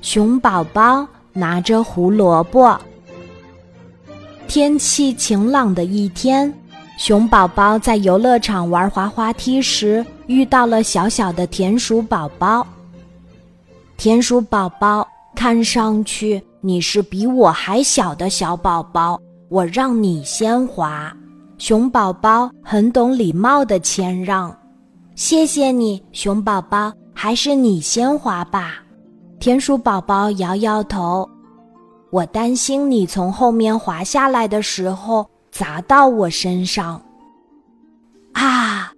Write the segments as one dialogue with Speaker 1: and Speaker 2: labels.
Speaker 1: 熊宝宝拿着胡萝卜。天气晴朗的一天，熊宝宝在游乐场玩滑滑梯时遇到了小小的田鼠宝宝。田鼠宝宝，看上去你是比我还小的小宝宝，我让你先滑。熊宝宝很懂礼貌的谦让，谢谢你，熊宝宝，还是你先滑吧。田鼠宝宝摇摇头。我担心你从后面滑下来的时候砸到我身上。啊，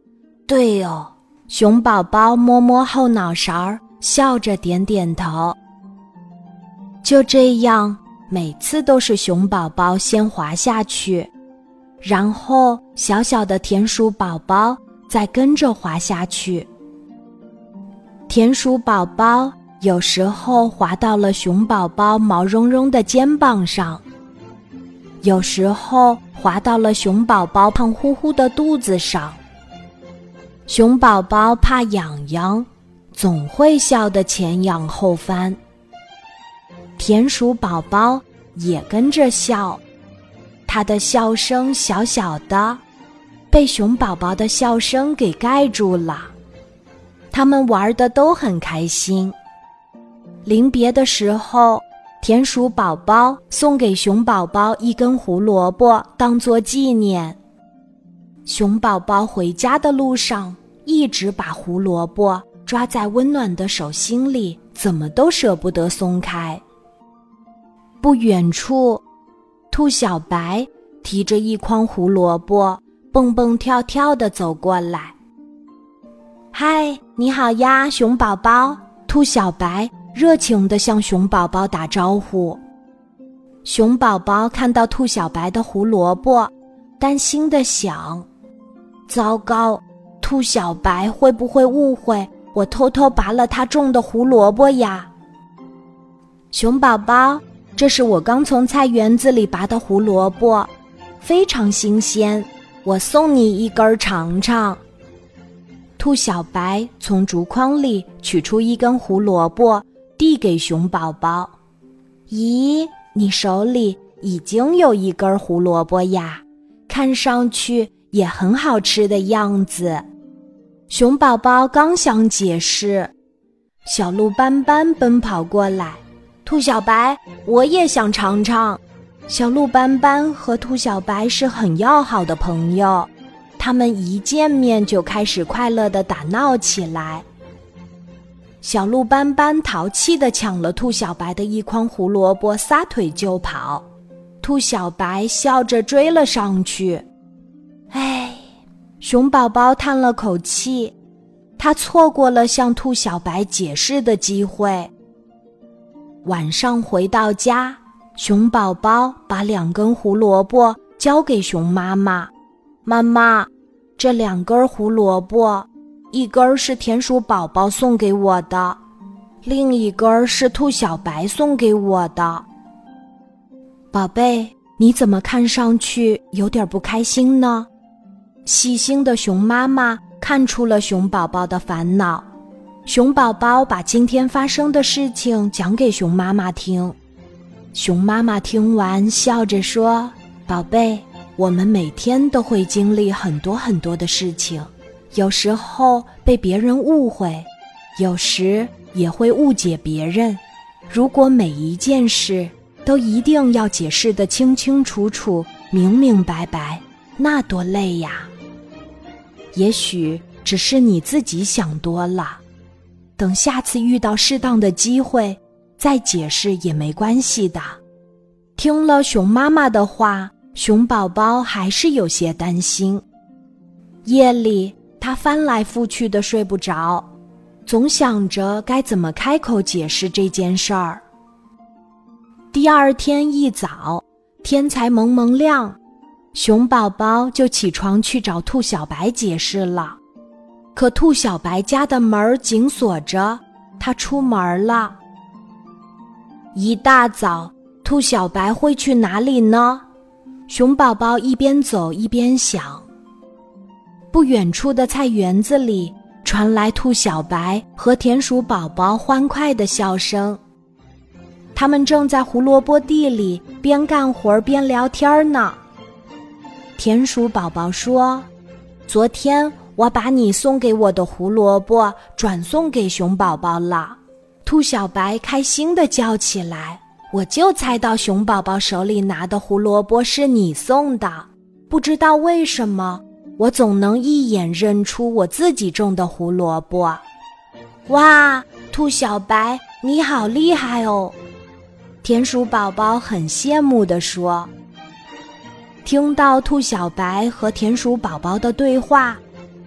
Speaker 1: 对哦，熊宝宝摸摸后脑勺，笑着点点头。就这样，每次都是熊宝宝先滑下去，然后小小的田鼠宝宝再跟着滑下去。田鼠宝宝。有时候滑到了熊宝宝毛茸茸的肩膀上，有时候滑到了熊宝宝胖乎乎的肚子上。熊宝宝怕痒痒，总会笑得前仰后翻。田鼠宝宝也跟着笑，他的笑声小小的，被熊宝宝的笑声给盖住了。他们玩的都很开心。临别的时候，田鼠宝宝送给熊宝宝一根胡萝卜当做纪念。熊宝宝回家的路上一直把胡萝卜抓在温暖的手心里，怎么都舍不得松开。不远处，兔小白提着一筐胡萝卜，蹦蹦跳跳的走过来。“嗨，你好呀，熊宝宝！”兔小白。热情地向熊宝宝打招呼。熊宝宝看到兔小白的胡萝卜，担心地想：“糟糕，兔小白会不会误会我偷偷拔了他种的胡萝卜呀？”熊宝宝，这是我刚从菜园子里拔的胡萝卜，非常新鲜，我送你一根尝尝。兔小白从竹筐里取出一根胡萝卜。递给熊宝宝，咦，你手里已经有一根胡萝卜呀，看上去也很好吃的样子。熊宝宝刚想解释，小鹿斑斑奔跑过来，兔小白，我也想尝尝。小鹿斑斑和兔小白是很要好的朋友，他们一见面就开始快乐的打闹起来。小鹿斑斑淘气地抢了兔小白的一筐胡萝卜，撒腿就跑。兔小白笑着追了上去。哎，熊宝宝叹了口气，他错过了向兔小白解释的机会。晚上回到家，熊宝宝把两根胡萝卜交给熊妈妈：“妈妈，这两根胡萝卜。”一根是田鼠宝宝送给我的，另一根是兔小白送给我的。宝贝，你怎么看上去有点不开心呢？细心的熊妈妈看出了熊宝宝的烦恼，熊宝宝把今天发生的事情讲给熊妈妈听。熊妈妈听完，笑着说：“宝贝，我们每天都会经历很多很多的事情。”有时候被别人误会，有时也会误解别人。如果每一件事都一定要解释得清清楚楚、明明白白，那多累呀！也许只是你自己想多了，等下次遇到适当的机会再解释也没关系的。听了熊妈妈的话，熊宝宝还是有些担心。夜里。他翻来覆去的睡不着，总想着该怎么开口解释这件事儿。第二天一早，天才蒙蒙亮，熊宝宝就起床去找兔小白解释了。可兔小白家的门紧锁着，他出门了。一大早，兔小白会去哪里呢？熊宝宝一边走一边想。不远处的菜园子里传来兔小白和田鼠宝宝欢快的笑声。他们正在胡萝卜地里边干活边聊天呢。田鼠宝宝说：“昨天我把你送给我的胡萝卜转送给熊宝宝了。”兔小白开心的叫起来：“我就猜到熊宝宝手里拿的胡萝卜是你送的，不知道为什么。”我总能一眼认出我自己种的胡萝卜。哇，兔小白，你好厉害哦！田鼠宝宝很羡慕地说。听到兔小白和田鼠宝宝的对话，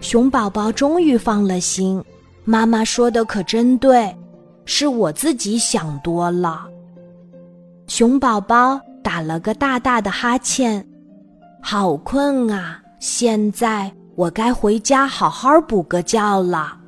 Speaker 1: 熊宝宝终于放了心。妈妈说的可真对，是我自己想多了。熊宝宝打了个大大的哈欠，好困啊。现在我该回家好好补个觉了。